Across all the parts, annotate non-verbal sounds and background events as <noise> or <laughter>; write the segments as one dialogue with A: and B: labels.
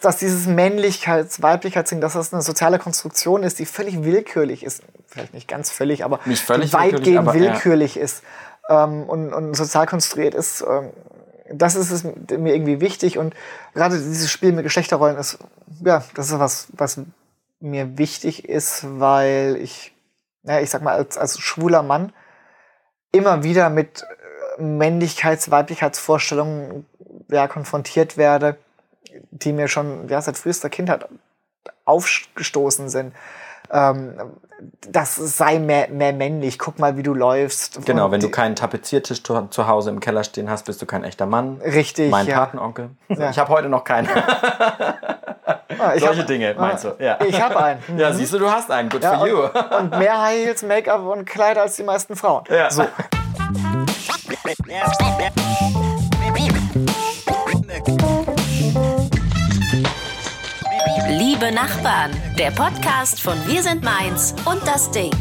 A: dass dieses Männlichkeits-, Weiblichkeitsding, dass das eine soziale Konstruktion ist, die völlig willkürlich ist. Vielleicht nicht ganz völlig, aber
B: Nicht völlig
A: weitgehend
B: willkürlich, aber, ja.
A: willkürlich ist ähm, und, und sozial konstruiert ist. Ähm, das ist es mir irgendwie wichtig und gerade dieses Spiel mit Geschlechterrollen ist, ja, das ist was, was mir wichtig ist, weil ich, naja, ich sag mal, als, als schwuler Mann immer wieder mit äh, Männlichkeits-, Weiblichkeitsvorstellungen ja, konfrontiert werde, die mir schon ja, seit frühester Kindheit aufgestoßen sind. Ähm, das sei mehr, mehr männlich. Guck mal, wie du läufst.
B: Genau,
A: Und
B: wenn du keinen Tapeziertisch zu zu Hause im Keller stehen hast, bist du kein echter Mann.
A: Richtig,
B: Mein
A: ja.
B: Patenonkel.
A: Ja.
B: Ich habe heute noch keinen.
A: Ah,
B: Solche
A: hab-
B: Dinge, meinst du? Ja.
A: Ich habe einen.
B: Ja, siehst du, du hast einen. Good
A: Ja,
B: for you.
A: und, und mehr High Heels, Make-up und Kleider als die meisten Frauen.
B: Ja.
A: So. <laughs>
C: Liebe Nachbarn, der Podcast von Wir sind Mainz und das Ding.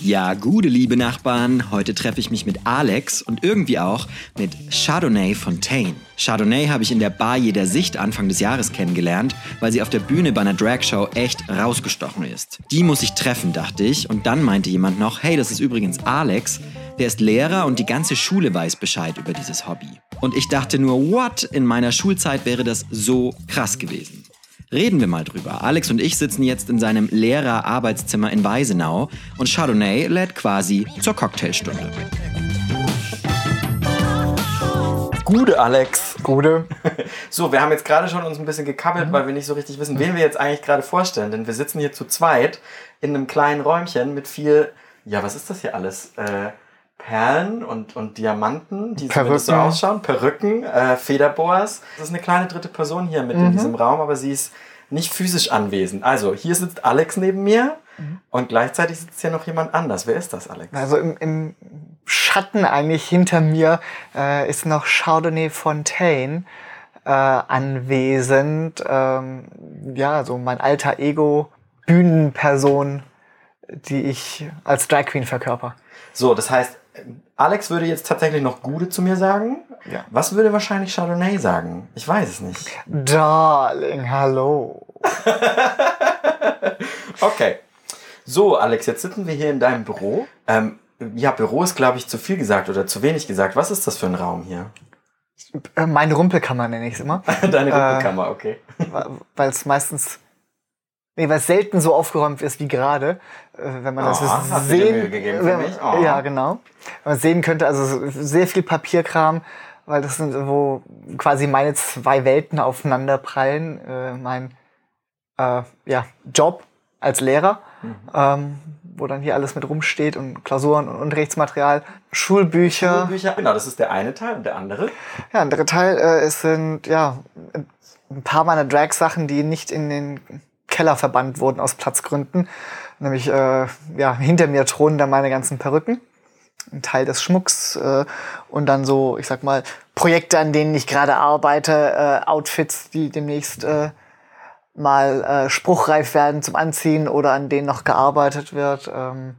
D: Ja, gute liebe Nachbarn, heute treffe ich mich mit Alex und irgendwie auch mit Chardonnay Fontaine. Chardonnay habe ich in der Bar jeder Sicht Anfang des Jahres kennengelernt, weil sie auf der Bühne bei einer Dragshow echt rausgestochen ist. Die muss ich treffen, dachte ich, und dann meinte jemand noch, hey, das ist übrigens Alex, der ist Lehrer und die ganze Schule weiß Bescheid über dieses Hobby. Und ich dachte nur, what? In meiner Schulzeit wäre das so krass gewesen. Reden wir mal drüber. Alex und ich sitzen jetzt in seinem Lehrer-Arbeitszimmer in Weisenau und Chardonnay lädt quasi zur Cocktailstunde.
B: Gute Alex.
A: Gute. <laughs>
B: So, wir haben jetzt gerade schon uns ein bisschen gekabbelt, weil wir nicht so richtig wissen, wen wir jetzt eigentlich gerade vorstellen. Denn wir sitzen hier zu zweit in einem kleinen Räumchen mit viel, ja, was ist das hier alles? Äh, Perlen und, und Diamanten, die zumindest so
A: Perücken.
B: ausschauen. Perücken, äh, Federboas. Das ist eine kleine dritte Person hier mit in diesem Raum, aber sie ist nicht physisch anwesend. Also, hier sitzt Alex neben mir und gleichzeitig sitzt hier noch jemand anders. Wer ist das, Alex?
A: Also im, im Schatten eigentlich hinter mir äh, ist noch Chardonnay Fontaine äh, anwesend. Ähm, ja, so mein alter Ego, Bühnenperson, die ich als Drag Queen verkörper.
B: So, das heißt, Alex würde jetzt tatsächlich noch Gude zu mir sagen.
A: Ja.
B: Was würde wahrscheinlich Chardonnay sagen? Ich weiß es nicht.
A: Darling, hallo. <laughs>
B: Okay. So, Alex, jetzt sitzen wir hier in deinem Büro. Ähm, ja, Büro ist, glaube ich, zu viel gesagt oder zu wenig gesagt. Was ist das für ein Raum hier?
A: Äh, meine Rumpelkammer nenne ich es immer, <laughs>
B: Deine Rumpelkammer, okay.
A: weil es meistens, nee, weil es selten so aufgeräumt ist wie gerade. Äh, wenn man das
B: Oh, dir Mühe
A: sehen, wenn?
B: Oh.
A: ja genau, wenn man sehen könnte, also so sehr viel Papierkram, weil das sind wo quasi meine zwei Welten aufeinander prallen. Äh, mein äh, ja, Job als Lehrer,
B: Mhm.
A: ähm, wo dann hier alles mit rumsteht und Klausuren und Unterrichtsmaterial, Schulbücher.
B: Bücher. Genau, das ist der eine Teil und der andere.
A: Ja, ein dritter Teil, äh, es sind ja ein paar meiner Drag-Sachen, die nicht in den Keller verbannt wurden aus Platzgründen. Nämlich äh, ja, hinter mir thronen dann meine ganzen Perücken, ein Teil des Schmucks äh, und dann so, ich sag mal, Projekte, an denen ich gerade arbeite, äh, Outfits, die demnächst äh, mal äh, spruchreif werden zum Anziehen oder an denen noch gearbeitet wird. Ähm,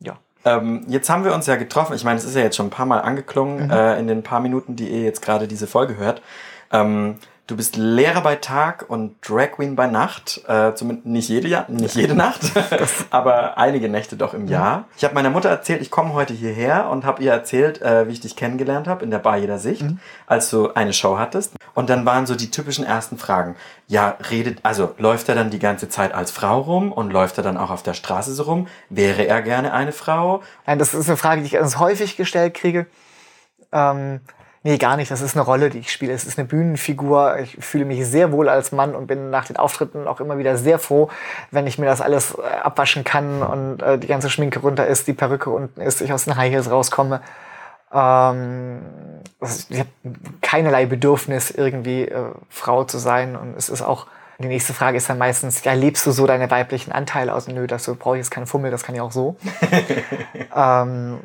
A: ja.
B: Ähm, jetzt haben wir uns ja getroffen. Ich meine, es ist ja jetzt schon ein paar Mal angeklungen äh, in den paar Minuten, die ihr jetzt gerade diese Folge hört. Ähm, du bist Lehrer bei Tag und Drag Queen bei Nacht. Äh, zumindest nicht jede, Ja- nicht jede Nacht, <laughs> <laughs> aber einige Nächte doch im Jahr. Ich habe meiner Mutter erzählt, ich komme heute hierher und habe ihr erzählt, äh, wie ich dich kennengelernt habe in der Bar jeder Sicht, als du eine Show hattest. Und dann waren so die typischen ersten Fragen. Ja, redet, also läuft er dann die ganze Zeit als Frau rum und läuft er dann auch auf der Straße so rum? Wäre er gerne eine Frau?
A: Nein, das ist eine Frage, die ich ganz häufig gestellt kriege. Ähm, nee, gar nicht. Das ist eine Rolle, die ich spiele. Es ist eine Bühnenfigur. Ich fühle mich sehr wohl als Mann und bin nach den Auftritten auch immer wieder sehr froh, wenn ich mir das alles äh, abwaschen kann und äh, die ganze Schminke runter ist, die Perücke unten ist, ich aus den High Heels rauskomme. Ähm, ich habe keinerlei Bedürfnis, irgendwie äh, Frau zu sein. Und es ist auch, die nächste Frage ist dann meistens, ja, lebst du so deine weiblichen Anteile aus? Nö, das brauche ich jetzt keinen Fummel, das kann ich auch so. <laughs> ähm,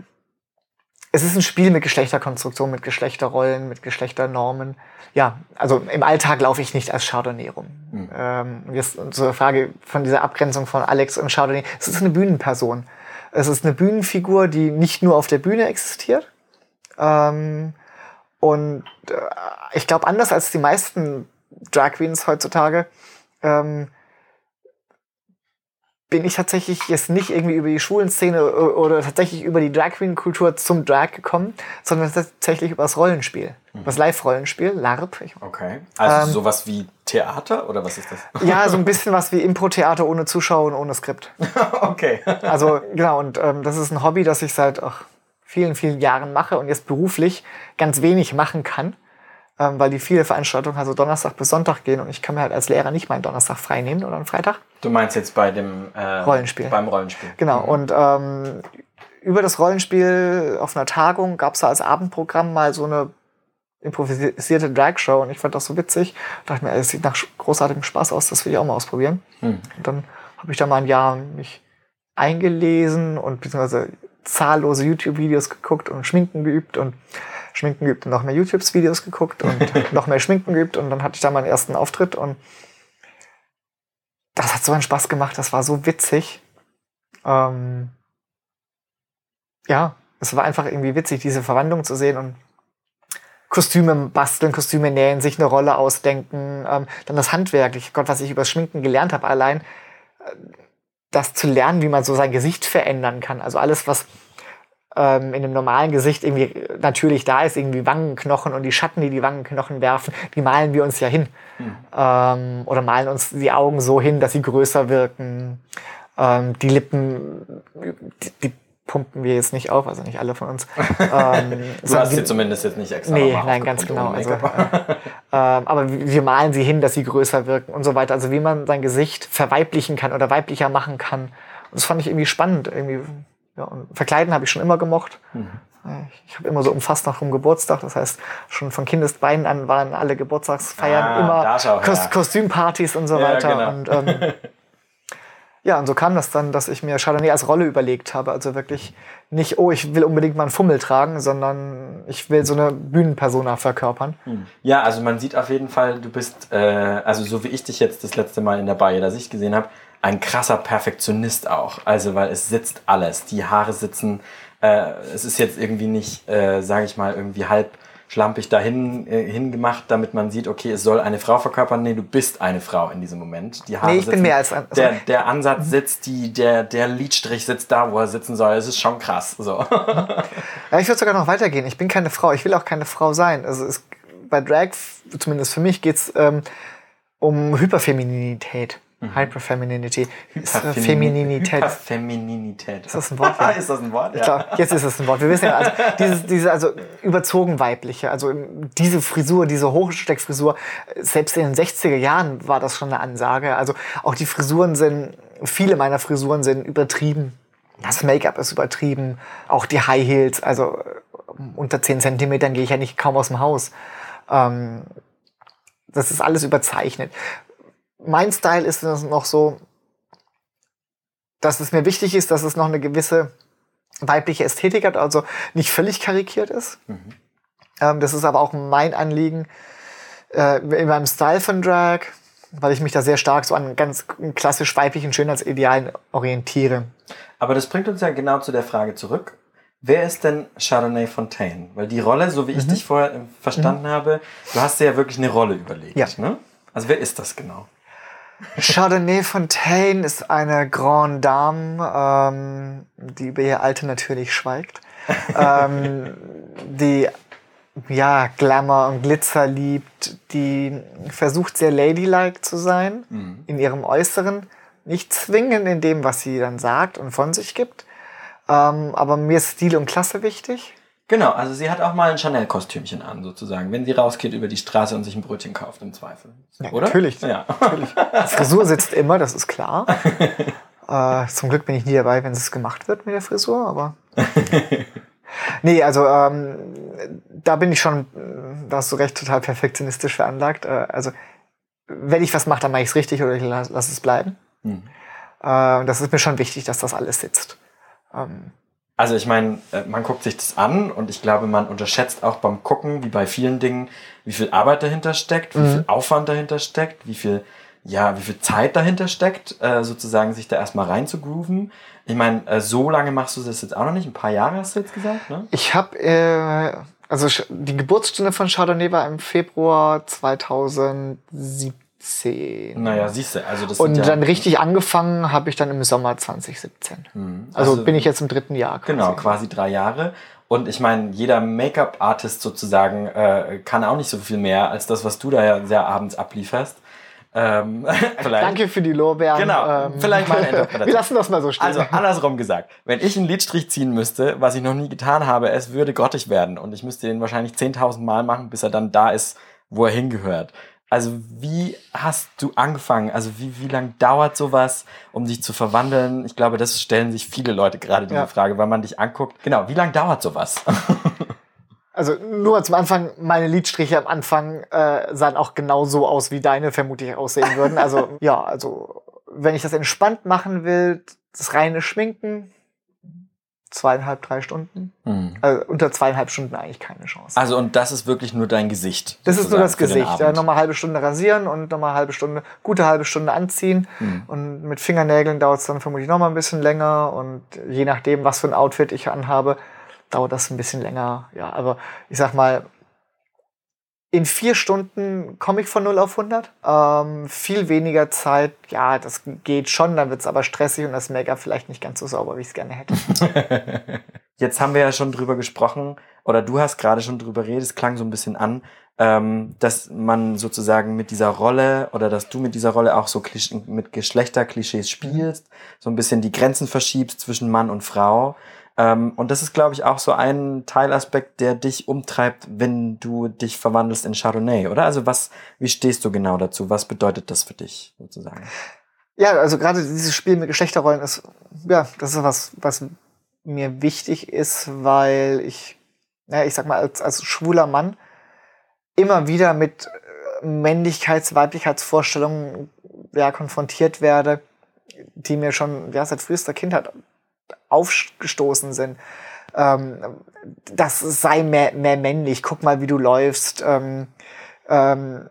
A: es ist ein Spiel mit Geschlechterkonstruktion, mit Geschlechterrollen, mit Geschlechternormen. Ja, also im Alltag laufe ich nicht als Chardonnay rum. Ähm, und jetzt zur Frage von dieser Abgrenzung von Alex und Chardonnay. Es ist eine Bühnenperson. Es ist eine Bühnenfigur, die nicht nur auf der Bühne existiert. Ähm, und äh, ich glaube, anders als die meisten Drag Queens heutzutage, ähm, bin ich tatsächlich jetzt nicht irgendwie über die Schulenszene oder tatsächlich über die Drag Queen Kultur zum Drag gekommen, sondern tatsächlich über das Rollenspiel. Mhm. Das Live-Rollenspiel, LARP.
B: Okay. Also ähm, sowas wie Theater oder was ist das?
A: Ja, so ein <laughs> bisschen was wie Impro-Theater ohne Zuschauer und ohne Skript. <laughs>
B: okay.
A: Also genau, und ähm, das ist ein Hobby, das ich seit ach, vielen, vielen Jahren mache und jetzt beruflich ganz wenig machen kann weil die viele Veranstaltungen also Donnerstag bis Sonntag gehen und ich kann mir halt als Lehrer nicht meinen Donnerstag frei nehmen oder einen Freitag.
B: Du meinst jetzt bei dem
A: äh, Rollenspiel?
B: Beim Rollenspiel.
A: Genau. Mhm. Und ähm, über das Rollenspiel auf einer Tagung gab es da als Abendprogramm mal so eine improvisierte Drag-Show und ich fand das so witzig. dachte mir, es sieht nach großartigem Spaß aus, das will ich auch mal ausprobieren. Mhm. Und dann habe ich da mal ein Jahr mich eingelesen und beziehungsweise zahllose YouTube-Videos geguckt und Schminken geübt und Schminken geübt und noch mehr YouTube-Videos geguckt und <laughs> noch mehr Schminken geübt und dann hatte ich da meinen ersten Auftritt und das hat so einen Spaß gemacht, das war so witzig. Ähm ja, es war einfach irgendwie witzig, diese Verwandlung zu sehen und Kostüme basteln, Kostüme nähen, sich eine Rolle ausdenken, ähm, dann das Handwerkliche, Gott, was ich über Schminken gelernt habe, allein äh, das zu lernen, wie man so sein Gesicht verändern kann. Also alles, was ähm, in einem normalen Gesicht irgendwie natürlich da ist, irgendwie Wangenknochen und die Schatten, die die Wangenknochen werfen, die malen wir uns ja hin. Mhm. Ähm, oder malen uns die Augen so hin, dass sie größer wirken. Ähm, die Lippen, die, die, pumpen wir jetzt nicht auf, also nicht alle von uns. <laughs>
B: Ähm, du hast sie zumindest jetzt nicht extra
A: Nee, nein, ganz genau. Also, äh, ähm, aber wir malen sie hin, dass sie größer wirken und so weiter. Also wie man sein Gesicht verweiblichen kann oder weiblicher machen kann. Und das fand ich irgendwie spannend. Irgendwie ja, und verkleiden habe ich schon immer gemocht. Mhm. Ich habe immer so um Fastnacht Geburtstag, das heißt, schon von Kindesbeinen an waren alle Geburtstagsfeiern ah, immer Kos ja. Kostümpartys und so ja, weiter. Genau. Und ähm, <laughs> ja, und so kam das dann, dass ich mir Chardonnay als Rolle überlegt habe. Also wirklich nicht, oh, ich will unbedingt mal einen Fummel tragen, sondern ich will so eine Bühnenpersona verkörpern. Hm.
B: Ja, also man sieht auf jeden Fall, du bist, äh, also so wie ich dich jetzt das letzte Mal in der Bar jeder Sicht gesehen habe, ein krasser Perfektionist auch. Also, weil es sitzt alles. Die Haare sitzen. Äh, es ist jetzt irgendwie nicht, äh, sage ich mal, irgendwie halb schlampig dahin äh, hingemacht, damit man sieht, okay, es soll eine Frau verkörpern. Nee, du bist eine Frau in diesem Moment.
A: Die Haare nee, ich sitzen, bin mehr als ein,
B: also der, der Ansatz sitzt, die, der, der Lidstrich sitzt da, wo er sitzen soll. Es ist schon krass. So.
A: ja, ich würde sogar noch weitergehen. Ich bin keine Frau. Ich will auch keine Frau sein. Also es, bei Drag, zumindest für mich, geht's ähm, um Hyperfemininität. Mhm. Hyperfemininity.
B: Femininität. Hyperfemininität.
A: Ist das ein Wort? <laughs> Ja.
B: ist das ein Wort?
A: Ja. Glaub, jetzt ist es ein Wort. Wir wissen ja, also <laughs> dieses, diese, also überzogen weibliche, also diese Frisur, diese Hochsteckfrisur, selbst in den 60er Jahren war das schon eine Ansage. Also auch die Frisuren sind, viele meiner Frisuren sind übertrieben. Das Make-up ist übertrieben. Auch die High Heels, also unter 10 Zentimetern gehe ich ja nicht kaum aus dem Haus. Ähm, das ist alles überzeichnet mein Style ist es noch so, dass es mir wichtig ist, dass es noch eine gewisse weibliche Ästhetik hat, also nicht völlig karikiert ist. Mhm. Ähm, das ist aber auch mein Anliegen äh, in meinem Style von Drag, weil ich mich da sehr stark so an ganz klassisch weiblichen Schönheitsidealen orientiere.
B: Aber das bringt uns ja genau zu der Frage zurück. Wer ist denn Chardonnay Fontaine? Weil die Rolle, so wie ich mhm. dich vorher äh, verstanden mhm. habe, du hast dir ja wirklich eine Rolle überlegt. Ja. Ne? Also wer ist das genau?
A: Chardonnay Fontaine ist eine Grande Dame, ähm, die über ihr Alter natürlich schweigt, ähm, die ja Glamour und Glitzer liebt, die versucht sehr ladylike zu sein mhm. in ihrem Äußeren, nicht zwingend in dem, was sie dann sagt und von sich gibt, ähm, aber mir ist Stil und Klasse wichtig.
B: Genau, also sie hat auch mal ein Chanel-Kostümchen an, sozusagen, wenn sie rausgeht über die Straße und sich ein Brötchen kauft, im Zweifel.
A: Ja, Oder? Natürlich. Ja. natürlich. Die Frisur sitzt immer, das ist klar. <laughs> äh, zum Glück bin ich nie dabei, wenn es gemacht wird mit der Frisur, aber. <laughs> nee, also ähm, da bin ich schon, da hast du recht, total perfektionistisch veranlagt. Äh, also, wenn ich was mache, dann mache ich es richtig oder ich lasse lass es bleiben. Mhm. Äh, das ist mir schon wichtig, dass das alles sitzt. Ähm,
B: also ich meine, äh, man guckt sich das an und ich glaube, man unterschätzt auch beim Gucken, wie bei vielen Dingen, wie viel Arbeit dahinter steckt, wie mhm. viel Aufwand dahinter steckt, wie viel, ja, wie viel Zeit dahinter steckt, äh, sozusagen sich da erstmal rein zu grooven. Ich meine, äh, so lange machst du das jetzt auch noch nicht, ein paar Jahre hast du jetzt gesagt, ne?
A: Ich habe äh, Also die Geburtsstunde von Chardonnay war im Februar 2017.
B: Naja, siehst du, also das
A: Und
B: ja,
A: dann richtig angefangen habe ich dann im Sommer 2017.
B: Mhm.
A: Also, bin ich jetzt im dritten Jahr. Quasi.
B: Genau, quasi drei Jahre. Und ich meine, jeder Make-up-Artist sozusagen äh, kann auch nicht so viel mehr als das, was du da ja sehr abends ablieferst. Ähm, <laughs> vielleicht.
A: Danke für die Lorbeeren.
B: Genau, vielleicht meine Interpretation.
A: Wir lassen das mal so stehen.
B: Also andersrum gesagt, wenn ich einen Lidstrich ziehen müsste, was ich noch nie getan habe, es würde grottig werden und ich müsste den wahrscheinlich 10.000 Mal machen, bis er dann da ist, wo er hingehört. Also wie hast du angefangen? Also wie, wie lang dauert sowas, um dich zu verwandeln? Ich glaube, das stellen sich viele Leute gerade diese
A: Ja.
B: Frage, weil man dich anguckt. Genau, wie lang dauert sowas? <laughs>
A: Also nur zum Anfang, meine Lidstriche am Anfang äh, sahen auch genau so aus, wie deine vermutlich aussehen würden. Also ja, also wenn ich das entspannt machen will, das reine Schminken, zweieinhalb, drei Stunden.
B: Hm.
A: Also unter zweieinhalb Stunden eigentlich keine Chance.
B: Also und das ist wirklich nur dein Gesicht.
A: das ist nur das Gesicht. Ja, nochmal halbe Stunde rasieren und nochmal halbe Stunde, gute halbe Stunde anziehen.
B: Hm.
A: Und mit Fingernägeln dauert es dann vermutlich nochmal ein bisschen länger. Und je nachdem, was für ein Outfit ich anhabe, dauert das ein bisschen länger. Ja, aber ich sag mal, in vier Stunden komme ich von 0 auf 100. Ähm, viel weniger Zeit, ja, das geht schon, dann wird es aber stressig und das Make-up vielleicht nicht ganz so sauber, wie ich es gerne hätte. <laughs>
B: Jetzt haben wir ja schon drüber gesprochen, oder du hast gerade schon drüber geredet, es klang so ein bisschen an, ähm, dass man sozusagen mit dieser Rolle oder dass du mit dieser Rolle auch so Klisch mit Geschlechterklischees spielst, so ein bisschen die Grenzen verschiebst zwischen Mann und Frau. Ähm, und das ist, glaube ich, auch so ein Teilaspekt, der dich umtreibt, wenn du dich verwandelst in Chardonnay, oder? Also was, wie stehst du genau dazu? Was bedeutet das für dich sozusagen?
A: Ja, also gerade dieses Spiel mit Geschlechterrollen ist, ja, das ist was, was mir wichtig ist, weil ich, ja, ich sag mal, als, als schwuler Mann immer wieder mit äh, Männlichkeits-, Weiblichkeitsvorstellungen ja, konfrontiert werde, die mir schon ja, seit frühester Kindheit aufgestoßen sind. Ähm, das sei mehr, mehr männlich, guck mal, wie du läufst. Ähm, ähm,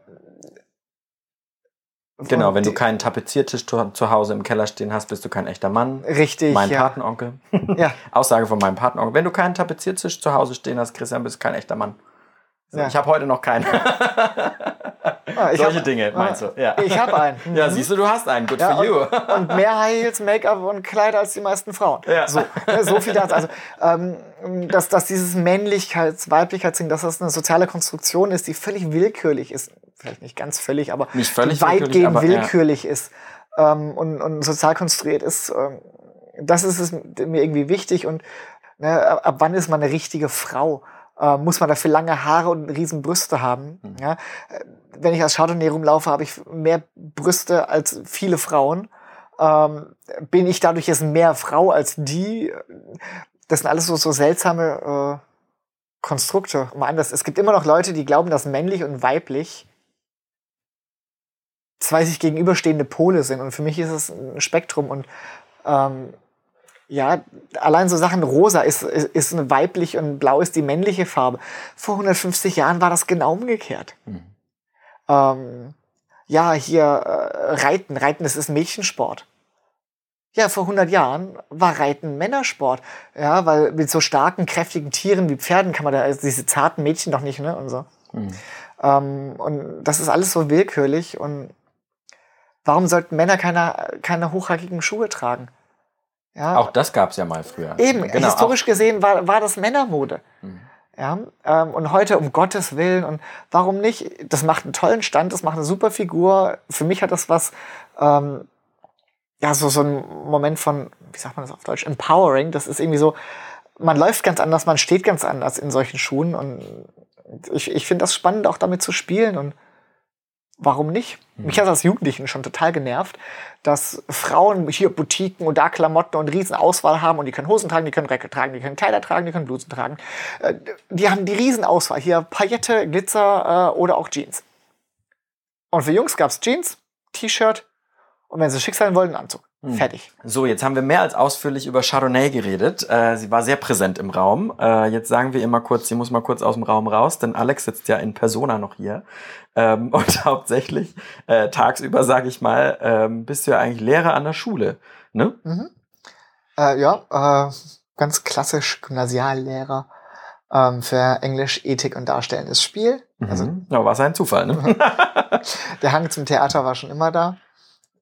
B: Genau, wenn du keinen Tapeziertisch zu, zu Hause im Keller stehen hast, bist du kein echter Mann.
A: Richtig,
B: mein
A: ja.
B: Patenonkel.
A: Ja. <laughs>
B: Aussage von meinem Patenonkel. Wenn du keinen Tapeziertisch zu Hause stehen hast, Christian, bist du kein echter Mann. So,
A: Ja.
B: Ich habe heute noch keinen.
A: Ah, <laughs>
B: Solche
A: hab-
B: Dinge, meinst
A: ah,
B: du? Ja.
A: Ich habe einen. <laughs>
B: Ja, siehst du, du hast einen. Good
A: Ja,
B: for you.
A: und, und mehr High Heels, Make-up und Kleider als die meisten Frauen.
B: Ja.
A: So, ne, so viel dazu. Also, ähm, dass, dass dieses Männlichkeits-, Weiblichkeitsding, dass das eine soziale Konstruktion ist, die völlig willkürlich ist. Vielleicht nicht ganz völlig, aber
B: Nicht völlig
A: weitgehend
B: willkürlich, aber,
A: willkürlich ist ähm, und, und sozial konstruiert ist. Ähm, das ist es mir irgendwie wichtig. Und ne, ab wann ist man eine richtige Frau? Äh, muss man dafür lange Haare und riesen Brüste haben?
B: Mhm.
A: Ja? Äh, Wenn ich als Chardonnay rumlaufe, habe ich mehr Brüste als viele Frauen. Ähm, bin ich dadurch jetzt mehr Frau als die? Das sind alles so, so seltsame äh, Konstrukte. Mal anders. Es gibt immer noch Leute, die glauben, dass männlich und weiblich zwei sich gegenüberstehende Pole sind. Und für mich ist es ein Spektrum. Und ähm, ja, allein so Sachen rosa ist, ist, ist eine weibliche und blau ist die männliche Farbe. Vor 150 Jahren war das genau umgekehrt. Ähm, ja, hier äh, Reiten. Reiten, das ist Mädchensport. Ja, vor 100 Jahren war Reiten Männersport. Ja, weil mit so starken, kräftigen Tieren wie Pferden kann man da, also diese zarten Mädchen doch nicht, ne? Und so. Ähm, und das ist alles so willkürlich. Und warum sollten Männer keine, keine hochhackigen Schuhe tragen? Ja,
B: Auch das gab es ja mal früher.
A: Eben,
B: Genau,
A: historisch gesehen war, war das Männermode. Ja, ähm, und heute um Gottes Willen und warum nicht? Das macht einen tollen Stand, das macht eine super Figur. Für mich hat das was, ähm, ja, so, so ein Moment von, wie sagt man das auf Deutsch, empowering. Das ist irgendwie so, man läuft ganz anders, man steht ganz anders in solchen Schuhen und ich, ich finde das spannend, auch damit zu spielen und warum nicht? Mich hat als Jugendlichen schon total genervt, dass Frauen hier Boutiquen und da Klamotten und riesen Auswahl haben und die können Hosen tragen, die können Röcke tragen, die können Kleider tragen, die können Blusen tragen. Äh, Die haben die riesen Auswahl. Hier Paillette, Glitzer äh, oder auch Jeans. Und für Jungs gab's Jeans, T-Shirt und wenn sie schick sein wollen, einen Anzug. Fertig.
B: So, jetzt haben wir mehr als ausführlich über Chardonnay geredet. Äh, sie war sehr präsent im Raum. Äh, jetzt sagen wir mal kurz, sie muss mal kurz aus dem Raum raus, denn Alex sitzt ja in Persona noch hier. Ähm, <laughs> und hauptsächlich äh, tagsüber, sage ich mal, ähm, bist du ja eigentlich Lehrer an der Schule. Ne?
A: Äh, ja, äh, ganz klassisch Gymnasiallehrer. ähm, für Englisch, Ethik und Darstellendes Spiel. Also
B: Mhm. ja, war ein Zufall, ne? <laughs>
A: der Hang zum Theater war schon immer da.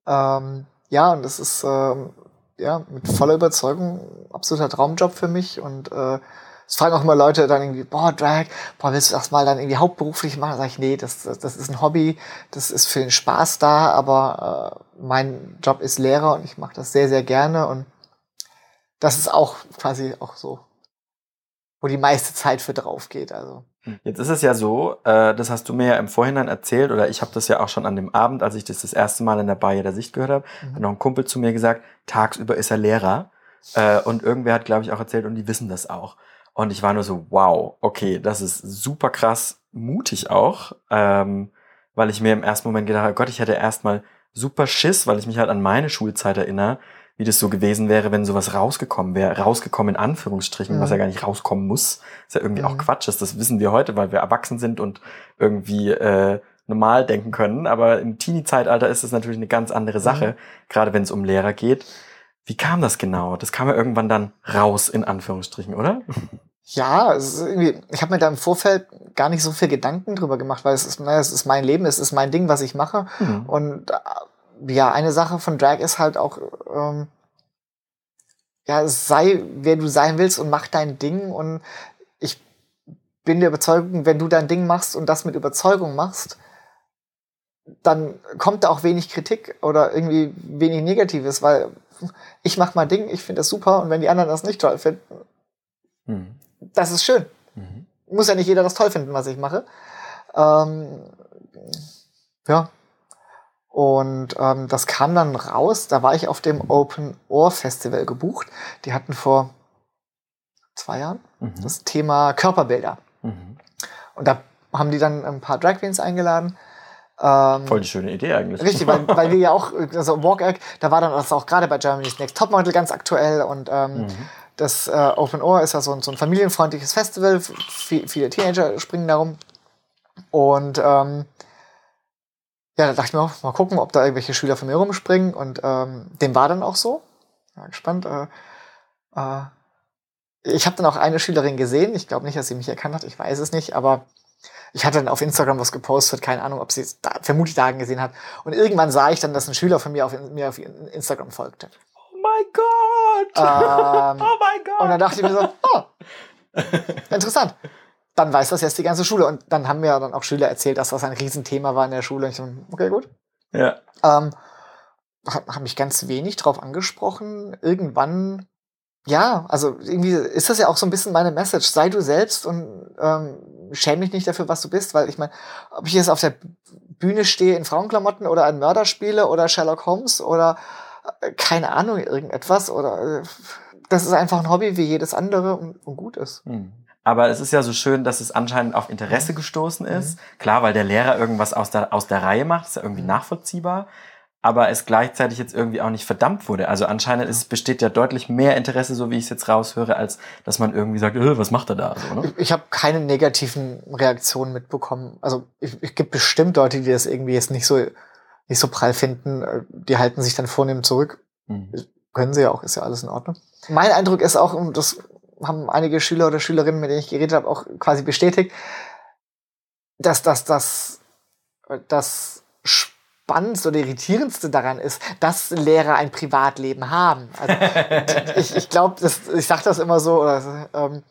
A: Ähm, ja, und das ist ähm, ja mit voller Überzeugung absoluter Traumjob für mich. Und äh, es fragen auch immer Leute dann irgendwie, boah, Drag, boah, willst du das mal dann irgendwie hauptberuflich machen? Sag ich, nee, das, das, das ist ein Hobby, das ist für den Spaß da, aber äh, mein Job ist Lehrer und ich mache das sehr, sehr gerne. Und das ist auch quasi auch so, wo die meiste Zeit für drauf geht. Also.
B: Jetzt ist es ja so, äh, das hast du mir ja im Vorhinein erzählt, oder ich habe das ja auch schon an dem Abend, als ich das das erste Mal in der Bar der Sicht gehört habe,
A: Mhm.
B: hat noch ein Kumpel zu mir gesagt, tagsüber ist er Lehrer. Äh, und irgendwer hat, glaube ich, auch erzählt, und die wissen das auch. Und ich war nur so, wow, okay, das ist super krass mutig auch, ähm, weil ich mir im ersten Moment gedacht habe, Gott, ich hätte erstmal super Schiss, weil ich mich halt an meine Schulzeit erinnere, wie das so gewesen wäre, wenn sowas rausgekommen wäre. Rausgekommen in Anführungsstrichen,
A: Mhm.
B: was ja gar nicht rauskommen muss. Was ja irgendwie auch
A: Mhm.
B: Quatsch ist. Das wissen wir heute, weil wir erwachsen sind und irgendwie äh, normal denken können. Aber im Teenie-Zeitalter ist es natürlich eine ganz andere Sache, gerade wenn es um Lehrer geht. Wie kam das genau? Das kam ja irgendwann dann raus, in Anführungsstrichen, oder?
A: Ja, ist ich habe mir da im Vorfeld gar nicht so viel Gedanken drüber gemacht, weil es ist, naja, es ist mein Leben, es ist mein Ding, was ich mache.
B: Hm.
A: Und äh, ja, eine Sache von Drag ist halt auch, ähm, ja, sei wer du sein willst und mach dein Ding. Und ich bin der Überzeugung, wenn du dein Ding machst und das mit Überzeugung machst, dann kommt da auch wenig Kritik oder irgendwie wenig Negatives, weil ich mach mein Ding, ich finde das super und wenn die anderen das nicht toll finden,
B: Hm.
A: das ist schön
B: Mhm.
A: muss ja nicht jeder das toll finden, was ich mache. Ähm, ja. Und ähm, das kam dann raus. Da war ich auf dem Open Ohr Festival gebucht. Die hatten vor zwei Jahren
B: Mhm.
A: das Thema Körperbilder.
B: Mhm.
A: Und da haben die dann ein paar Drag Queens eingeladen. Ähm,
B: Voll die schöne Idee eigentlich.
A: Richtig, weil, weil wir ja auch, <laughs> also Walk Act, da war dann das auch gerade bei Germany's Next Topmodel ganz aktuell und ähm,
B: Mhm.
A: das äh, Open Ohr ist ja so ein, so ein familienfreundliches Festival, F- vi- viele Teenager springen darum und ähm, ja, da dachte ich mir auch, mal gucken, ob da irgendwelche Schüler von mir rumspringen und ähm, dem war dann auch so. Ja, gespannt. Äh, äh, ich habe dann auch eine Schülerin gesehen, ich glaube nicht, dass sie mich erkannt hat, ich weiß es nicht, aber ich hatte dann auf Instagram was gepostet, keine Ahnung, ob sie es da, vermutlich da gesehen hat. Und irgendwann sah ich dann, dass ein Schüler von mir auf, mir auf Instagram folgte.
B: Oh mein Gott!
A: Ähm, <laughs>
B: oh mein Gott!
A: und dann dachte ich mir so, oh, interessant. Dann weiß das jetzt die ganze Schule. Und dann haben mir dann auch Schüler erzählt, dass das ein Riesenthema war in der Schule. Und ich so, okay, gut.
B: ja.
A: Ähm, hat, hat mich ganz wenig drauf angesprochen. Irgendwann, ja, also irgendwie ist das ja auch so ein bisschen meine Message. Sei du selbst und ähm, schäme dich nicht dafür, was du bist, weil ich meine, ob ich jetzt auf der Bühne stehe in Frauenklamotten oder ein Mörder spiele oder Sherlock Holmes oder äh, keine Ahnung, irgendetwas oder äh, das ist einfach ein Hobby wie jedes andere und, und gut ist.
B: Hm. Aber es ist ja so schön, dass es anscheinend auf Interesse gestoßen ist. Klar, weil der Lehrer irgendwas aus der, aus der Reihe macht, ist ja irgendwie nachvollziehbar. Aber es gleichzeitig jetzt irgendwie auch nicht verdammt wurde. Also anscheinend ist, besteht ja deutlich mehr Interesse, so wie ich es jetzt raushöre, als dass man irgendwie sagt, äh, was macht er da? So, ne?
A: Ich, ich habe keine negativen Reaktionen mitbekommen. Also ich, ich gibt bestimmt Leute, die das irgendwie jetzt nicht so nicht so prall finden. Die halten sich dann vornehm zurück.
B: Hm.
A: Können sie ja auch, ist ja alles in Ordnung. Mein Eindruck ist auch, das haben einige Schüler oder Schülerinnen, mit denen ich geredet habe, auch quasi bestätigt, dass das das das Spannendste oder Irritierendste daran ist, dass Lehrer ein Privatleben haben. Also ich, ich glaube, ich sage das immer so, oder, ähm,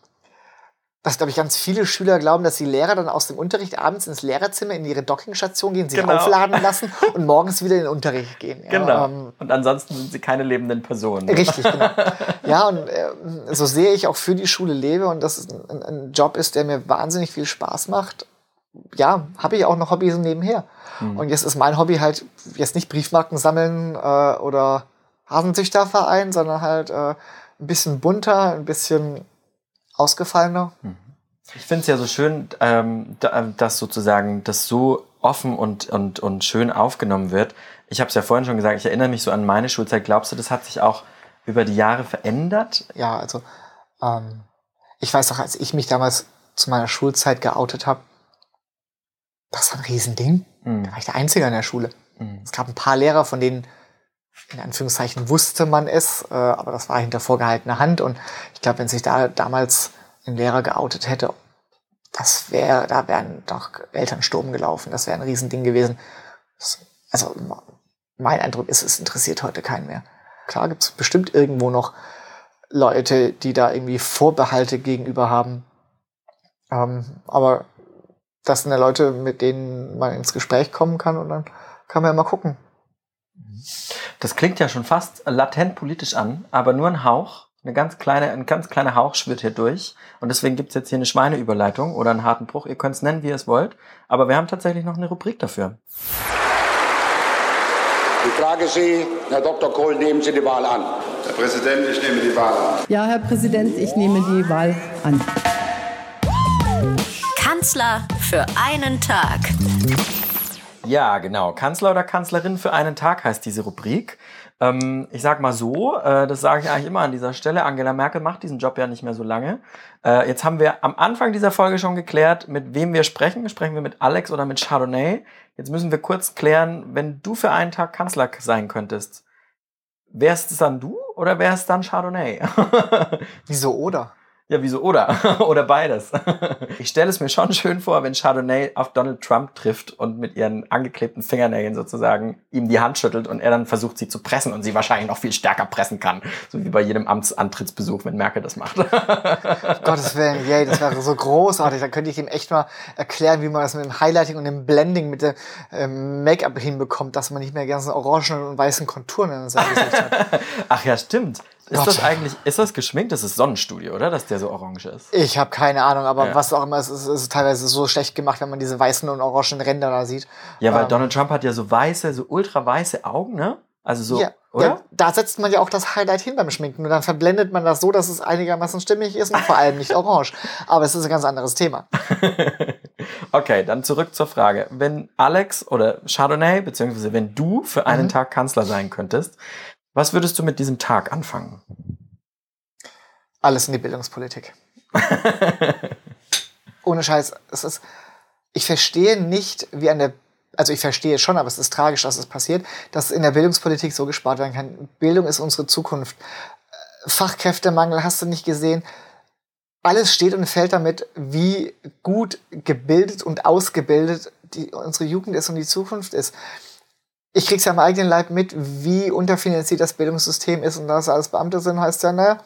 A: dass, glaube ich, ganz viele Schüler glauben, dass die Lehrer dann aus dem Unterricht abends ins Lehrerzimmer in ihre Dockingstation gehen, sich
B: Genau.
A: aufladen lassen <laughs> und morgens wieder in den Unterricht gehen. Ja,
B: Genau.
A: ähm,
B: Und ansonsten sind sie keine lebenden Personen.
A: Richtig, genau. <laughs> Ja, und äh, so sehr ich auch für die Schule lebe und das ein, ein Job ist, der mir wahnsinnig viel Spaß macht, ja, habe ich auch noch Hobbys nebenher. Und jetzt ist mein Hobby halt jetzt nicht Briefmarken sammeln äh, oder Hasenzüchterverein, sondern halt äh, ein bisschen bunter, ein bisschen ausgefallener.
B: Ich finde es ja so schön, ähm, da, dass sozusagen das so offen und, und, und schön aufgenommen wird. Ich habe es ja vorhin schon gesagt, ich erinnere mich so an meine Schulzeit. Glaubst du, das hat sich auch über die Jahre verändert?
A: Ja, also ähm, ich weiß doch, als ich mich damals zu meiner Schulzeit geoutet habe, das war ein Riesending.
B: Mhm.
A: Da war ich der Einzige in der Schule.
B: Mhm.
A: Es gab ein paar Lehrer, von denen in Anführungszeichen wusste man es, äh, aber das war hinter vorgehaltener Hand. Und ich glaube, wenn sich da damals einen Lehrer geoutet hätte, das wäre, da wären doch Eltern Sturm gelaufen. Das wäre ein Riesending gewesen. Also mein Eindruck ist, es interessiert heute keinen mehr. Klar gibt es bestimmt irgendwo noch Leute, die da irgendwie Vorbehalte gegenüber haben. Ähm, aber das sind ja Leute, mit denen man ins Gespräch kommen kann und dann kann man ja mal gucken.
B: Das klingt ja schon fast latent politisch an, aber nur ein Hauch. Eine ganz kleine, ein ganz kleiner Hauch schwirrt hier durch. Und deswegen gibt es jetzt hier eine Schweineüberleitung oder einen harten Bruch. Ihr könnt es nennen, wie ihr es wollt. Aber wir haben tatsächlich noch eine Rubrik dafür.
E: Ich frage Sie, Herr Dr. Kohl, nehmen Sie die Wahl an.
F: Herr Präsident, ich nehme die Wahl an.
G: Ja, Herr Präsident, ich nehme die Wahl an.
C: Kanzler für einen Tag.
B: Ja, genau. Kanzler oder Kanzlerin für einen Tag heißt diese Rubrik. Ähm, ich sag mal so, äh, das sage ich eigentlich immer an dieser Stelle. Angela Merkel macht diesen Job ja nicht mehr so lange. Äh, jetzt haben wir am Anfang dieser Folge schon geklärt, mit wem wir sprechen. Sprechen wir mit Alex oder mit Chardonnay? Jetzt müssen wir kurz klären, wenn du für einen Tag Kanzler sein könntest, wärst es dann du oder wärst es dann Chardonnay? <laughs>
A: Wieso oder?
B: Ja, wieso oder? <laughs> oder beides. <laughs> ich stelle es mir schon schön vor, wenn Chardonnay auf Donald Trump trifft und mit ihren angeklebten Fingernägeln sozusagen ihm die Hand schüttelt und er dann versucht, sie zu pressen und sie wahrscheinlich noch viel stärker pressen kann. So wie bei jedem Amtsantrittsbesuch, wenn Merkel das macht. <laughs>
A: Gottes Willen, yay, das wäre so großartig. Da könnte ich ihm echt mal erklären, wie man das mit dem Highlighting und dem Blending mit dem ähm, Make-up hinbekommt, dass man nicht mehr ganzen orangen und weißen Konturen in seinem Gesicht hat.
B: Ach ja, stimmt. Ist
A: Gott.
B: das eigentlich, ist das geschminkt? Das ist Sonnenstudio, oder? Dass der so orange ist.
A: Ich habe keine Ahnung, aber
B: Ja.
A: was auch immer, es ist, es ist teilweise so schlecht gemacht, wenn man diese weißen und orangen Ränder da sieht.
B: Ja, weil
A: Ähm,
B: Donald Trump hat ja so weiße, so ultra weiße Augen, ne? Also so,
A: ja,
B: oder?
A: Ja, da setzt man ja auch das Highlight hin beim Schminken und dann verblendet man das so, dass es einigermaßen stimmig ist und vor allem nicht <laughs> orange. Aber es ist ein ganz anderes Thema. <laughs>
B: Okay, dann zurück zur Frage. Wenn Alex oder Chardonnay, beziehungsweise wenn du für einen
A: Mhm.
B: Tag Kanzler sein könntest, was würdest du mit diesem Tag anfangen?
A: Alles in die Bildungspolitik. <laughs> Ohne Scheiß, es ist, ich verstehe nicht, wie an der, also ich verstehe schon, aber es ist tragisch, dass es passiert, dass in der Bildungspolitik so gespart werden kann. Bildung ist unsere Zukunft. Äh, Fachkräftemangel hast du nicht gesehen. Alles steht und fällt damit, wie gut gebildet und ausgebildet die, unsere Jugend ist und die Zukunft ist. Ich krieg's ja am eigenen Leib mit, wie unterfinanziert das Bildungssystem ist und dass alles Beamte sind, heißt ja, naja,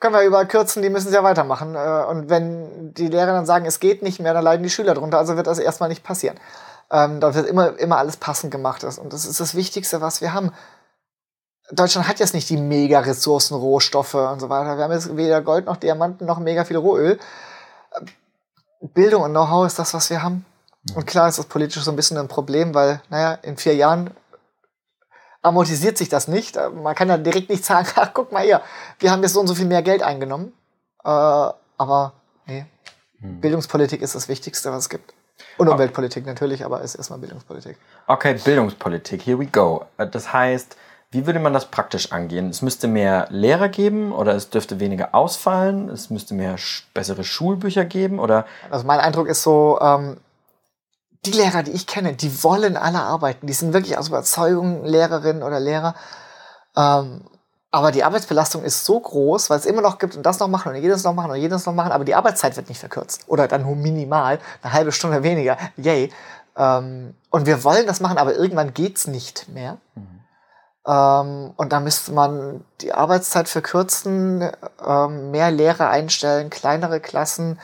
A: können wir überall kürzen, die müssen es ja weitermachen. Äh, Und wenn die Lehrer dann sagen, es geht nicht mehr, dann leiden die Schüler drunter. Also wird das erstmal nicht passieren. Ähm, da wird immer, immer alles passend gemacht. Und das ist das Wichtigste, was wir haben. Deutschland hat jetzt nicht die mega Ressourcen, Rohstoffe und so weiter. Wir haben jetzt weder Gold noch Diamanten noch mega viel Rohöl. Ähm, Bildung und Know-how ist das, was wir haben. Und klar ist das politisch so ein bisschen ein Problem, weil, naja, in vier Jahren amortisiert sich das nicht. Äh, Man kann dann direkt nicht sagen, <laughs> ach, guck mal hier, wir haben jetzt so und so viel mehr Geld eingenommen. Äh, aber nee, Bildungspolitik ist das Wichtigste, was es gibt. Und Umweltpolitik natürlich, aber ist erstmal Bildungspolitik.
B: Okay, Bildungspolitik, here we go. Äh, Das heißt, wie würde man das praktisch angehen? Es müsste mehr Lehrer geben oder es dürfte weniger ausfallen, es müsste mehr bessere Schulbücher geben oder
A: Also mein Eindruck ist so, ähm, die Lehrer, die ich kenne, die wollen alle arbeiten. Die sind wirklich aus Überzeugung Lehrerinnen oder Lehrer. Ähm, aber die Arbeitsbelastung ist so groß, weil es immer noch gibt und das noch machen und jedes noch machen und jedes noch machen, aber die Arbeitszeit wird nicht verkürzt. Oder dann nur minimal, eine halbe Stunde weniger. Yay. Ähm, und wir wollen das machen, aber irgendwann geht's nicht mehr. Ähm, und da müsste man die Arbeitszeit verkürzen, ähm, mehr Lehrer einstellen, kleinere Klassen,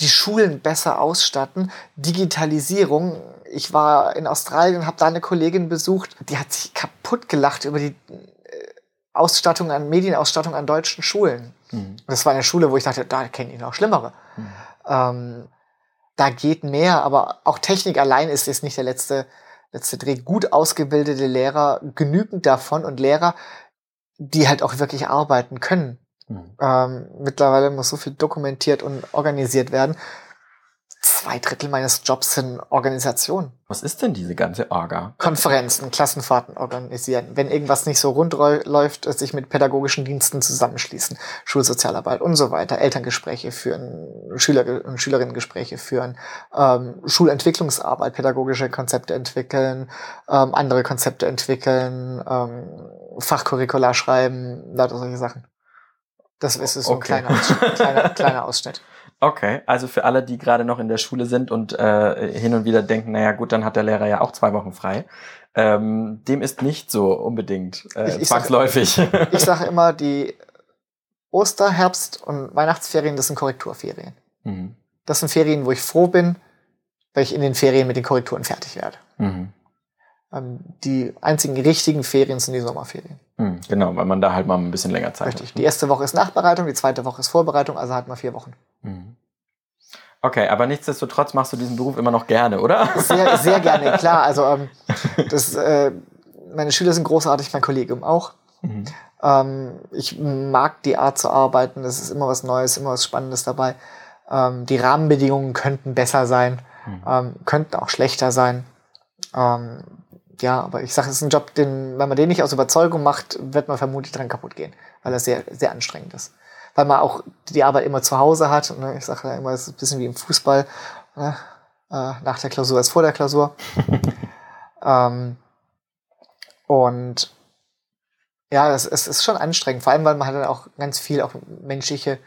A: die Schulen besser ausstatten, Digitalisierung. Ich war in Australien und habe da eine Kollegin besucht, die hat sich kaputt gelacht über die äh, Ausstattung an Medienausstattung an deutschen Schulen. Und das war eine Schule, wo ich dachte, da kenne ich noch schlimmere. Ähm, da geht mehr, aber auch Technik allein ist jetzt nicht der letzte, letzte Dreh. Gut ausgebildete Lehrer, genügend davon und Lehrer, die halt auch wirklich arbeiten können. Ähm, mittlerweile muss so viel dokumentiert und organisiert werden. Zwei Drittel meines Jobs sind Organisation.
B: was ist denn diese ganze Orga?
A: Konferenzen, Klassenfahrten organisieren. Wenn irgendwas nicht so rund läuft, äh, sich mit pädagogischen Diensten zusammenschließen, Schulsozialarbeit und so weiter, Elterngespräche führen, Schüler und Schülerinnengespräche führen, ähm, Schulentwicklungsarbeit, pädagogische Konzepte entwickeln, ähm, andere Konzepte entwickeln, ähm, Fachcurricula schreiben, lauter solche Sachen. Das ist so ein
B: Okay.
A: kleiner, Ausschnitt, kleiner, kleiner Ausschnitt. <laughs>
B: Okay, also für alle, die gerade noch in der Schule sind und äh, hin und wieder denken, naja gut, dann hat der Lehrer ja auch zwei Wochen frei. Ähm, dem ist nicht so unbedingt äh,
A: Ich- ich sag-
B: zwangsläufig. <laughs>
A: Ich sage immer, die Oster-, Herbst- und Weihnachtsferien, das sind Korrekturferien.
B: mhm.
A: Das sind Ferien, wo ich froh bin, weil ich in den Ferien mit den Korrekturen fertig werde.
B: Mhm.
A: Ähm, die einzigen richtigen Ferien sind die Sommerferien.
B: Mhm. Genau, weil man da halt mal ein bisschen länger Zeit
A: Richtig.
B: hat.
A: Die erste Woche ist Nachbereitung, die zweite Woche ist Vorbereitung, also hat man vier Wochen.
B: Mhm. Okay, aber nichtsdestotrotz machst du diesen Beruf immer noch gerne, oder?
A: Sehr, sehr gerne, <laughs> klar. Also ähm, das, äh, meine Schüler sind großartig, mein Kollegium auch.
B: Mhm.
A: Ähm, ich mag die Art zu arbeiten. Es ist immer was Neues, immer was Spannendes dabei. Ähm, die Rahmenbedingungen könnten besser sein, ähm, könnten auch schlechter sein. Ähm, ja, aber ich sage, es ist ein Job, den, wenn man den nicht aus Überzeugung macht, wird man vermutlich dran kaputt gehen, weil er sehr, sehr anstrengend ist. Weil man auch die Arbeit immer zu Hause hat. Ne? Ich sage ja immer, es ist ein bisschen wie im Fußball. Ne? Äh, nach der Klausur als vor der Klausur. <laughs> ähm, und ja, es, es ist schon anstrengend, vor allem, weil man halt dann auch ganz viel auch menschliche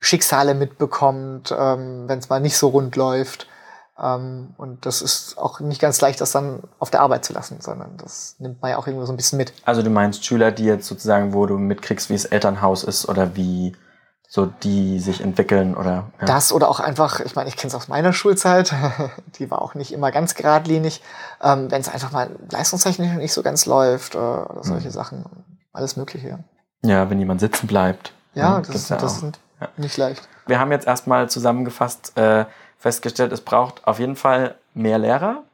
A: Schicksale mitbekommt, ähm, wenn es mal nicht so rund läuft. Ähm, und das ist auch nicht ganz leicht, das dann auf der Arbeit zu lassen, sondern das nimmt man ja auch irgendwo so ein bisschen mit.
B: Also du meinst Schüler, die jetzt sozusagen, wo du mitkriegst, wie das Elternhaus ist oder wie so die sich entwickeln oder ja.
A: Das oder auch einfach, ich meine, ich kenne es aus meiner Schulzeit, <laughs> die war auch nicht immer ganz geradlinig, ähm, wenn es einfach mal leistungstechnisch nicht so ganz läuft äh, oder solche
B: Mhm.
A: Sachen, alles Mögliche. Ja,
B: wenn jemand sitzen bleibt.
A: ja
B: Hm,
A: das,
B: gibt's ja
A: das sind
B: Ja.
A: nicht leicht.
B: Wir haben jetzt erstmal zusammengefasst äh, festgestellt, es braucht auf jeden Fall mehr Lehrer,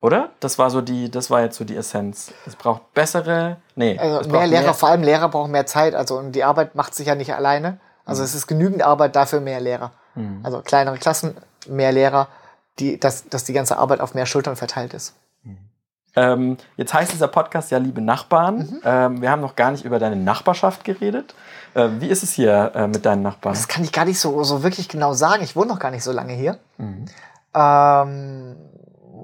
B: oder? Das war so die, das war jetzt so die Essenz. Es braucht bessere, nee, es
A: Also
B: braucht
A: mehr Lehrer, vor allem Lehrer brauchen mehr Zeit. Also und die Arbeit macht sich ja nicht alleine. Also es ist genügend Arbeit dafür mehr Lehrer.
B: Mhm.
A: Also kleinere Klassen, mehr Lehrer, die, dass, dass die ganze Arbeit auf mehr Schultern verteilt ist.
B: Ähm, jetzt heißt dieser Podcast ja Liebe Nachbarn.
A: Mhm.
B: Ähm, wir haben noch gar nicht über deine Nachbarschaft geredet. Äh, wie ist es hier äh, mit deinen Nachbarn?
A: Das kann ich gar nicht so, so wirklich genau sagen. Ich wohne noch gar nicht so lange hier.
B: Mhm.
A: Ähm,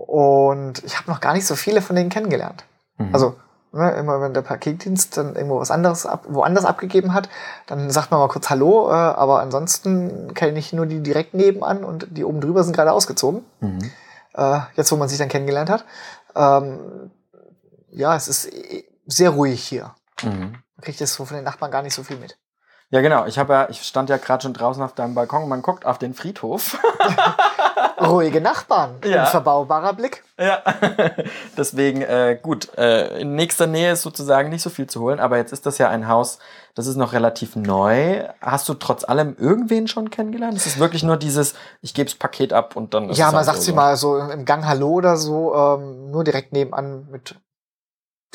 A: und ich habe noch gar nicht so viele von denen kennengelernt.
B: Mhm.
A: Also ne, immer wenn der Paketdienst dann irgendwo was anderes ab, woanders abgegeben hat, dann sagt man mal kurz Hallo, äh, aber ansonsten kenne ich nur die direkt nebenan und die oben drüber sind gerade ausgezogen.
B: Mhm.
A: Äh, jetzt, wo man sich dann kennengelernt hat. Ähm, ja, es ist eh sehr ruhig hier.
B: Mhm.
A: Man kriegt jetzt so von den Nachbarn gar nicht so viel mit.
B: Ja, genau. Ich, ja, ich stand ja gerade schon draußen auf deinem Balkon und man guckt auf den Friedhof. <laughs>
A: Ruhige Nachbarn,
B: Ja.
A: unverbaubarer Blick.
B: ja. <laughs> Deswegen, äh, gut, äh, in nächster Nähe ist sozusagen nicht so viel zu holen, aber jetzt ist das ja ein Haus, das ist noch relativ neu. Hast du trotz allem irgendwen schon kennengelernt? Es ist wirklich nur dieses, ich gebe das Paket ab und dann ist
A: Ja, man sagt
B: so,
A: sie mal so im Gang Hallo oder so, ähm, nur direkt nebenan mit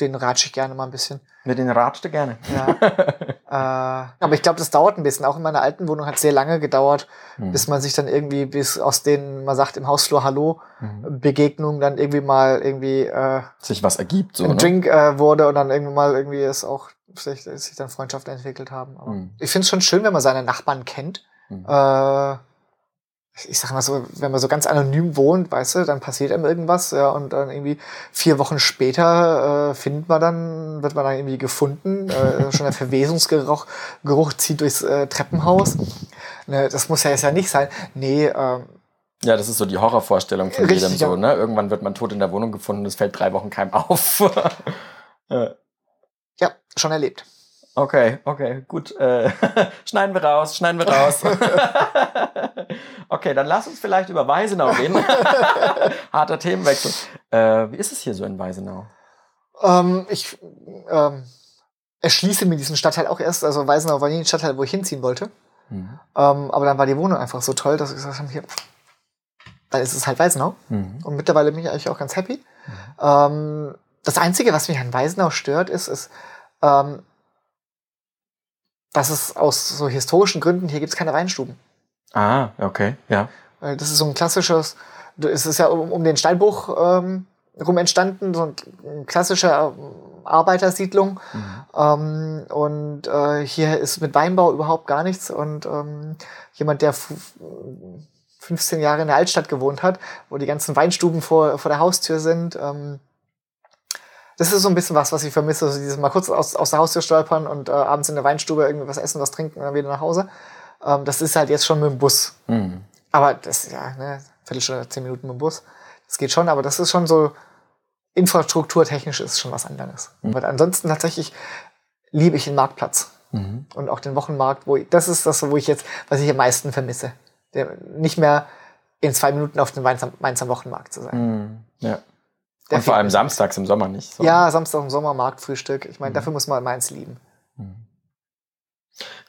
A: den ratsche ich gerne mal ein bisschen.
B: Mit den ratschte gerne.
A: Ja. <laughs> äh, aber ich glaube, das dauert ein bisschen. Auch in meiner alten Wohnung hat es sehr lange gedauert,
B: Hm.
A: bis man sich dann irgendwie, bis aus den, man sagt im Hausflur Hallo,
B: Mhm.
A: Begegnungen dann irgendwie mal irgendwie äh,
B: Sich was ergibt, so,
A: ein
B: ne?
A: Drink äh, wurde und dann irgendwie mal irgendwie es auch sich, sich dann Freundschaften entwickelt haben.
B: Mhm.
A: Ich finde es schon schön, wenn man seine Nachbarn kennt.
B: Mhm.
A: Äh, ich sag mal so, wenn man so ganz anonym wohnt, weißt du, dann passiert einem irgendwas, ja, und dann irgendwie vier Wochen später äh, findet man dann, wird man dann irgendwie gefunden, äh, <laughs> schon der Verwesungsgeruch Geruch zieht durchs äh, Treppenhaus. Ne, das muss ja jetzt ja nicht sein. Nee, ähm,
B: Ja, das ist so die Horrorvorstellung von
A: Richtig,
B: jedem so, ne? Irgendwann wird man tot in der Wohnung gefunden und es fällt drei Wochen keinem <laughs> auf.
A: Ja, schon erlebt.
B: Okay, okay, gut. Äh, <laughs> schneiden wir raus, schneiden wir raus. <laughs> okay, dann lass uns vielleicht über Weisenau reden. <laughs> Harter Themenwechsel. Äh, wie ist es hier so in Weisenau?
A: Ähm, ich ähm, erschließe mir diesen Stadtteil auch erst, also Weisenau war nie ein Stadtteil, wo ich hinziehen wollte.
B: Mhm.
A: Ähm, aber dann war die Wohnung einfach so toll, dass wir gesagt haben, hier, dann ist es halt Weisenau.
B: Mhm.
A: Und mittlerweile bin ich eigentlich auch ganz happy. Ähm, das Einzige, was mich an Weisenau stört, ist, ist ähm, dass es aus so historischen Gründen, hier gibt es keine Weinstuben.
B: Ah, okay, ja.
A: Weil Das ist so ein klassisches, es ist ja um, um den Steinbruch ähm, rum entstanden, so ein klassischer ähm, Arbeitersiedlung. Ähm, und äh, hier ist mit Weinbau überhaupt gar nichts. Und ähm, jemand, der f- 15 Jahre in der Altstadt gewohnt hat, wo die ganzen Weinstuben vor, vor der Haustür sind, ähm, das ist so ein bisschen was, was ich vermisse. Also dieses mal kurz aus, aus der Haustür stolpern und äh, abends in der Weinstube irgendwie was essen, was trinken und dann wieder nach Hause. Ähm, das ist halt jetzt schon mit dem Bus. Aber das, ja, ne, Viertelstunde, zehn Minuten mit dem Bus. Das geht schon, aber das ist schon so, infrastrukturtechnisch ist schon was anderes. Aber ansonsten tatsächlich liebe ich den Marktplatz. Und auch den Wochenmarkt, wo ich, das ist das, wo ich jetzt, was ich am meisten vermisse. Der, nicht mehr in zwei Minuten auf dem Mainzer, Mainzer Wochenmarkt zu sein.
B: Ja.
A: Der
B: Und vor allem samstags im Sommer nicht. So.
A: Ja, Samstag im Sommer, Marktfrühstück. Ich meine, dafür muss man Mainz lieben.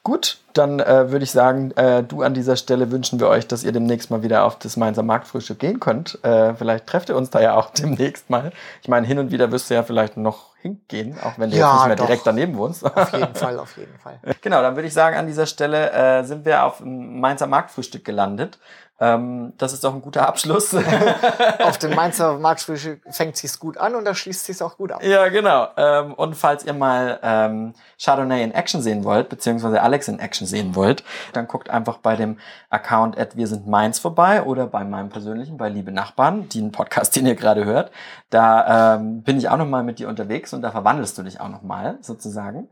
B: Gut, dann äh, würde ich sagen, äh, du an dieser Stelle wünschen wir euch, dass ihr demnächst mal wieder auf das Mainzer Marktfrühstück gehen könnt. Äh, vielleicht trefft ihr uns da ja auch <laughs> demnächst mal. Ich meine, hin und wieder wirst du ja vielleicht noch hingehen, auch wenn du
A: Ja,
B: jetzt nicht mehr
A: doch.
B: direkt daneben wohnst.
A: Auf jeden Fall, auf jeden Fall. <laughs>
B: Genau, dann würde ich sagen, an dieser Stelle äh, sind wir auf dem Mainzer Marktfrühstück gelandet. Ähm, das ist doch ein guter Abschluss. <laughs>
A: auf dem <laughs> Mainzer Marktfrühstück fängt sich's gut an und da schließt sich's auch gut ab.
B: ja, genau. Ähm, und falls ihr mal ähm, Chardonnay in Action sehen wollt, beziehungsweise Alex in Action sehen wollt, dann guckt einfach bei dem Account at wir sind Mainz vorbei oder bei meinem persönlichen, bei Liebe Nachbarn, den Podcast, den ihr gerade hört. Da ähm, bin ich auch nochmal mit dir unterwegs und da verwandelst du dich auch nochmal sozusagen.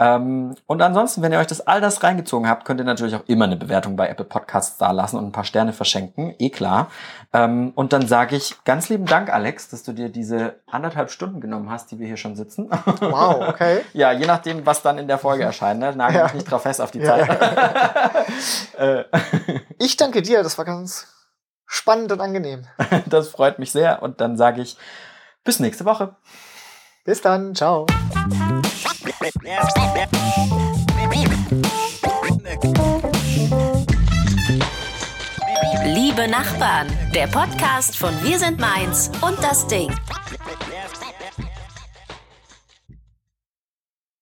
B: Ähm, und ansonsten, wenn ihr euch das all das reingezogen habt, könnt ihr natürlich auch immer eine Bewertung bei Apple Podcasts da lassen und ein paar Sterne verschenken, eh klar. Ähm, und dann sage ich ganz lieben Dank, Alex, dass du dir diese anderthalb Stunden genommen hast, die wir hier schon sitzen.
A: Wow, okay. <laughs>
B: ja, je nachdem, was dann in der Folge erscheint. Ne? Nagel mich
A: Ja.
B: nicht drauf fest auf die
A: Ja.
B: Zeit. <laughs> Äh,
A: Ich danke dir, das war ganz spannend und angenehm. <laughs>
B: das freut mich sehr. Und dann sage ich bis nächste Woche.
A: Bis dann, ciao.
C: Liebe Nachbarn, der Podcast von Wir sind Mainz und das Ding.